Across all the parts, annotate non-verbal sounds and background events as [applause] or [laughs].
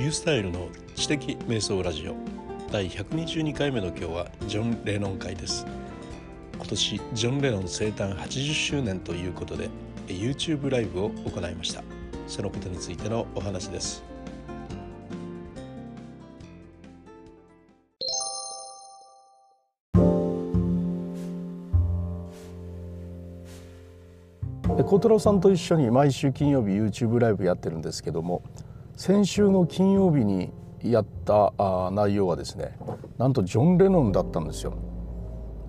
リュースタイルの知的瞑想ラジオ。第122回目の今日はジョン・レノン会です。今年ジョン・レノン生誕80周年ということで YouTube ライブを行いました。そのことについてのお話です。小太郎さんと一緒に毎週金曜日 YouTube ライブやってるんですけども先週の金曜日にやった内容はですねなんとジョン・レノンだったんですよ。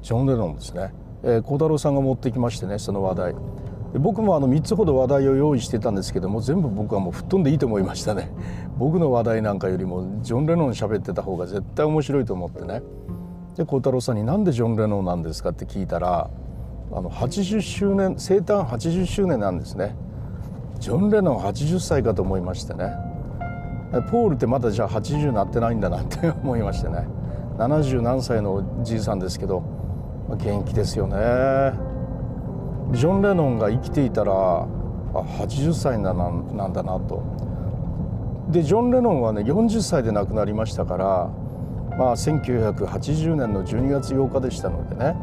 ジョン・レノンですね。小、えー、太郎さんが持ってきましてねその話題。で僕もあの3つほど話題を用意してたんですけども全部僕はもう吹っ飛んでいいと思いましたね。[laughs] 僕の話題なんかよりもジョン・レノン喋ってた方が絶対面白いと思ってね。で小太郎さんに「なんでジョン・レノンなんですか?」って聞いたらあの80周年生誕80周年なんですね。ジョン・レノン80歳かと思いましてね。ポールってまだじゃあ80なってないんだなって [laughs] 思いましてね。70何歳のじいさんですけど元気ですよね。ジョン・レノンが生きていたらあ80歳なんだなと。でジョン・レノンはね40歳で亡くなりましたからまあ1980年の12月8日でしたのでね。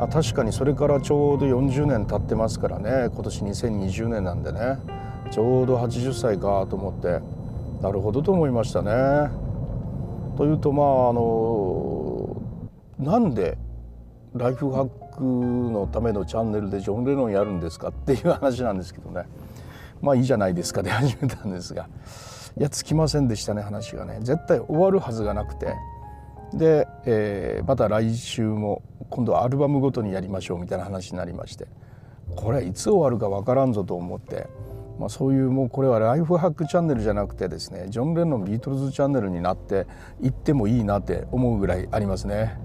あ確かにそれからちょうど40年経ってますからね。今年2020年なんでね。ちょうど80歳かと思って。なるほどと思いましたね。というとまああのなんでライフハックのためのチャンネルでジョン・レノンやるんですかっていう話なんですけどね。まあいいじゃないですかで [laughs] 始めたんですが。いやつきませんでしたね話がね。絶対終わるはずがなくて。で、えー、また来週も今度はアルバムごとにやりましょうみたいな話になりまして。これはいつ終わるか分からんぞと思って、まあ、そういうもうこれはライフハックチャンネルじゃなくてですねジョン・レノンビートルズチャンネルになっていってもいいなって思うぐらいありますね。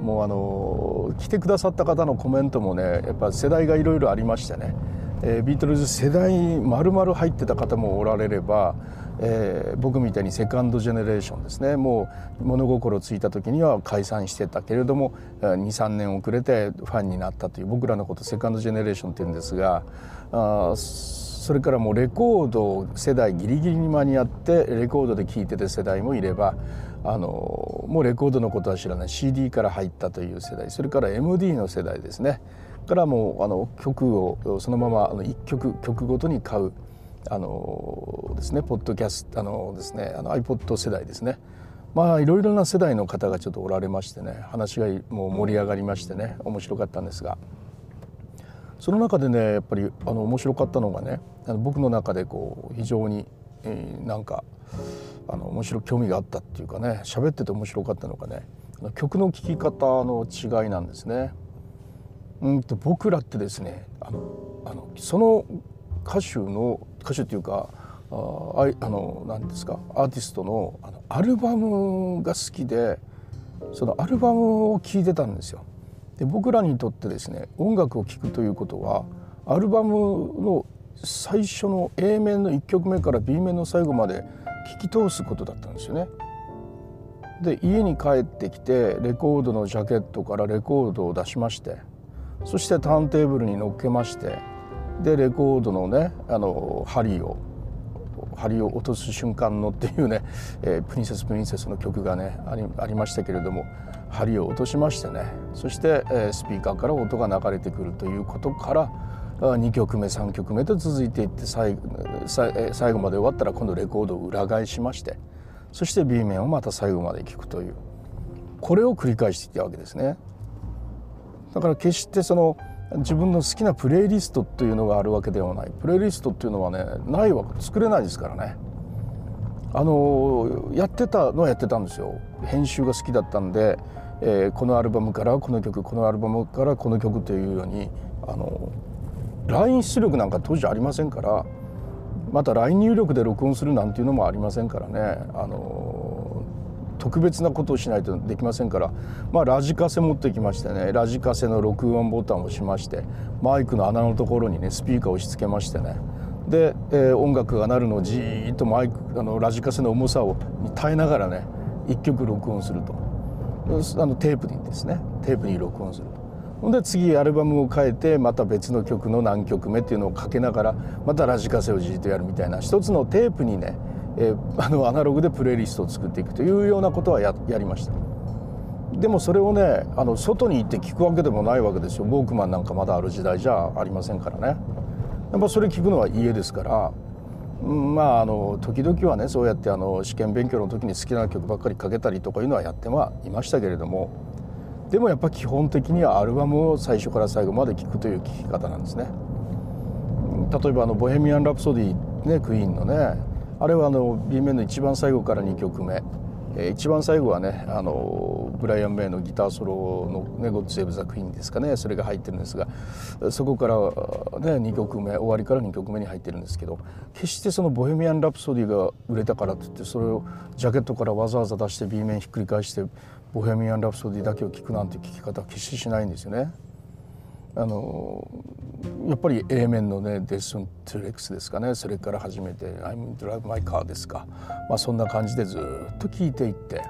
もうあの来てくださった方のコメントもねやっぱ世代がいろいろありましてね、えー、ビートルズ世代丸々入ってた方もおられればえー、僕みたいにセカンドジェネレーションですねもう物心ついた時には解散してたけれども23年遅れてファンになったという僕らのことセカンドジェネレーションって言うんですがあそれからもうレコード世代ギリギリに間に合ってレコードで聴いてた世代もいればあのもうレコードのことは知らない。CD から入ったという世代。それから MD の世代ですね。からもうあの曲をそのままあの1曲曲ごとに買うあのですね。ポッドキャストあのですね。あの iPod 世代ですね。まあいろいろな世代の方がちょっとおられましてね。話がもう盛り上がりましてね。面白かったんですが。その中でねやっぱりあの面白かったのがねあの僕の中でこう非常に、えー、なんかあの面白興味があったっていうかね喋ってて面白かったのがね曲の聴き方の違いなんですね。うんと僕らってですねあのあのその歌手の歌手っていうかああの何ですかアーティストのあのアルバムが好きでそのアルバムを聴いてたんですよ。で僕らにとってですね音楽を聴くということはアルバムの最初の A 面の1曲目から B 面の最後まで聴き通すことだったんですよね。で家に帰ってきてレコードのジャケットからレコードを出しましてそしてターンテーブルに乗っけましてでレコードのねあの針を針を落とす瞬間のっていうね「[laughs] えー、プリンセスプリンセス」の曲がねありありましたけれども針を落としましてねそして、えー、スピーカーから音が流れてくるということから2曲目3曲目と続いていって最後最後まで終わったら今度レコードを裏返しましてそして B 面をまた最後まで聴くというこれを繰り返していったわけですね。だから決してその自分の好きなプレイリストというのがあるわけではない。プレイリストっていうのはねないわ作れないですからね。あのやってたのはやってたんですよ。編集が好きだったんで、えー、このアルバムからこの曲このアルバムからこの曲というようにあの LINE 出力なんか当時ありませんからまた LINE 入力で録音するなんていうのもありませんからね。あの特別なことをしないとできませんから、まあ、ラジカセ持ってきましてねラジカセの録音ボタンを押しましてマイクの穴のところにねスピーカーを押し付けましてねで、えー、音楽が鳴るのをじーっとマイクあのラジカセの重さを耐えながらね一曲録音するとあのテープにですねテープに録音すると。ほんで次アルバムを変えてまた別の曲の何曲目っていうのをかけながらまたラジカセをじっとやるみたいな一つのテープにねえー、あのアナログでプレイリストを作っていくというようなことはややりました。でもそれをねあの外に行って聞くわけでもないわけですよ。ウォークマンなんかまだある時代じゃありませんからね。やっぱそれ聞くのは家ですから。まああの時々はねそうやってあの試験勉強の時に好きな曲ばっかりかけたりとかいうのはやってはいましたけれども。でもやっぱ基本的にはアルバムを最初から最後まで聴くという聴き方なんですね。例えばあの「ボヘミアン・ラプソディ」ねクイーンのねあれはあの B 面の一番最後から2曲目え一番最後はねあのブライアン・メイのギターソロの、ね「ゴッド・セーブ・ザ・クイーン」ですかねそれが入ってるんですがそこから、ね、2曲目終わりから2曲目に入ってるんですけど決してその「ボヘミアン・ラプソディ」が売れたからといってそれをジャケットからわざわざ出して B 面ひっくり返して「ボヘミアン・ラプソディ」だけを聴くなんて聴き方は決してしないんですよね。あのやっぱり A 面のね「デスン・トゥレックス」ですかね。それから始めて「I'm Drive My Car」ですか、まあ、そんな感じでずっと聴いていって。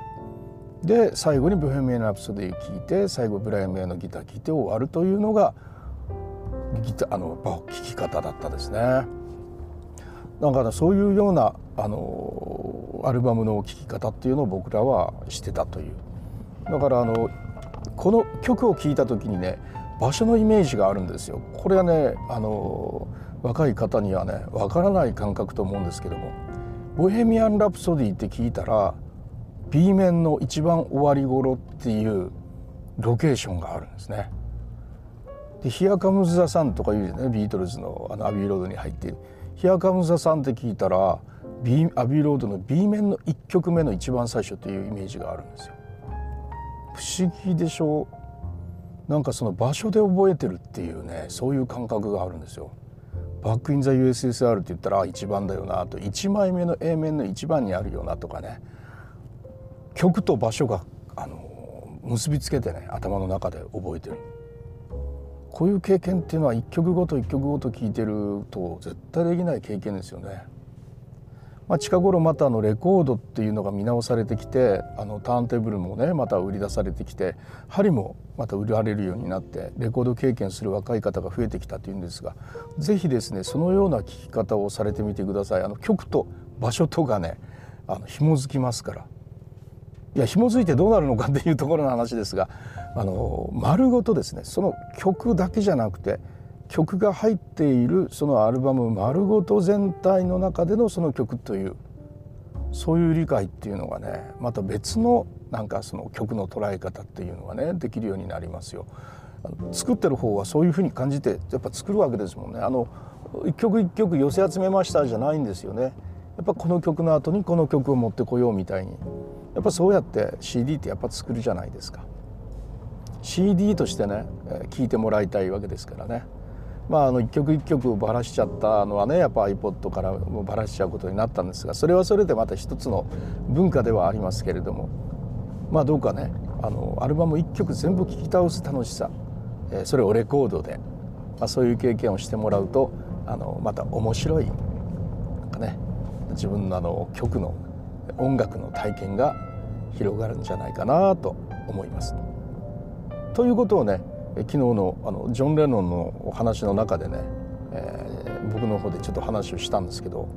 で最後に「ブヘミアン・ラプソディ」聴いて最後ブライアン・メイのギター聴いて終わるというのがギターあの聴き方だったですね。だからそういうようなあのアルバムの聴き方っていうのを僕らはしてたという。だからあのこの曲を聴いた時にね場所のイメージがあるんですよこれはねあの若い方にはねわからない感覚と思うんですけども「ボヘミアン・ラプソディ」って聞いたら B 面の一番終わり頃っていうロケーションがあるんですね。で「ヒアカムズ・ザ・サン」とか言うじゃないビートルズのあのアビーロードに入っている「ヒアカムズ・ザ・サン」って聞いたら B アビーロードの B 面の1曲目の一番最初というイメージがあるんですよ。不思議でしょ？うなんかその場所で覚えてるっていうねそういう感覚があるんですよ。バック・イン・ザ・ USSR って言ったら一番だよなと1枚目の A 面の1番にあるよなとかね曲と場所があの結びつけてね頭の中で覚えてるこういう経験っていうのは一曲ごと一曲ごと聴いてると絶対できない経験ですよね。まあ、近頃またあのレコードっていうのが見直されてきてあのターンテーブルもねまた売り出されてきて針もまた売られるようになってレコード経験する若い方が増えてきたというんですが是非ですねそのような聴き方をされてみてください。あの曲と場所とがねあの紐づきますから。いや紐づいてどうなるのかっていうところの話ですがあの丸ごとですねその曲だけじゃなくて曲が入っているそのアルバム丸ごと全体の中でのその曲というそういう理解っていうのがねまた別のなんかその曲の捉え方っていうのがねできるようになりますよ。作ってる方はそういうふうに感じてやっぱ作るわけですもんね。あの一曲一曲寄せ集めましたじゃないんですよね。やっぱこの曲の後にこの曲を持ってこようみたいにやっぱそうやって CD ってやっぱ作るじゃないですか。CD としてね聴いてもらいたいわけですからね。まあ、あの一曲一曲ばらしちゃったのはねやっぱ iPod からばらしちゃうことになったんですがそれはそれでまた一つの文化ではありますけれどもまあどうかねあのアルバム一曲全部聴き倒す楽しさ、え、それをレコードで、まあ、そういう経験をしてもらうとあのまた面白いなんかね自分のあの曲の音楽の体験が広がるんじゃないかなと思います。ということをね昨日のあのジョン・レノンのお話の中でね、えー、僕の方でちょっと話をしたんですけど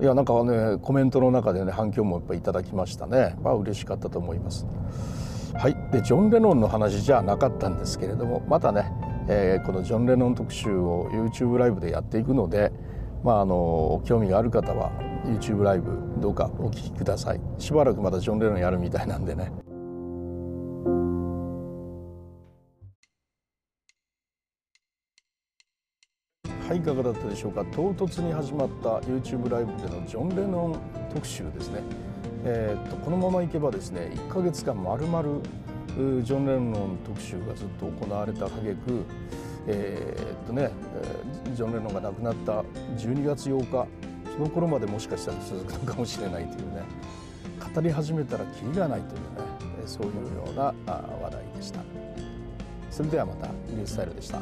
いやなんかねコメントの中でね反響もやっぱいただきましたね。まあ嬉しかったと思います。はい。でジョン・レノンの話じゃなかったんですけれどもまたね、えー、このジョン・レノン特集を YouTube ライブでやっていくのでまああの興味がある方は YouTube ライブどうかお聞きください。しばらくまたジョン・レノンやるみたいなんでね。はいいかがだったでしょうか？唐突に始まった YouTube ライブでのジョン・レノン特集ですね、えー、っとこのままいけばですね1か月間まるまるジョン・レノン特集がずっと行われた挙句えー、っとねジョン・レノンが亡くなった12月8日その頃までもしかしたら続くのかもしれないというね語り始めたらキリがないというねそういうような話題でした。それではまたニュースタイルでした。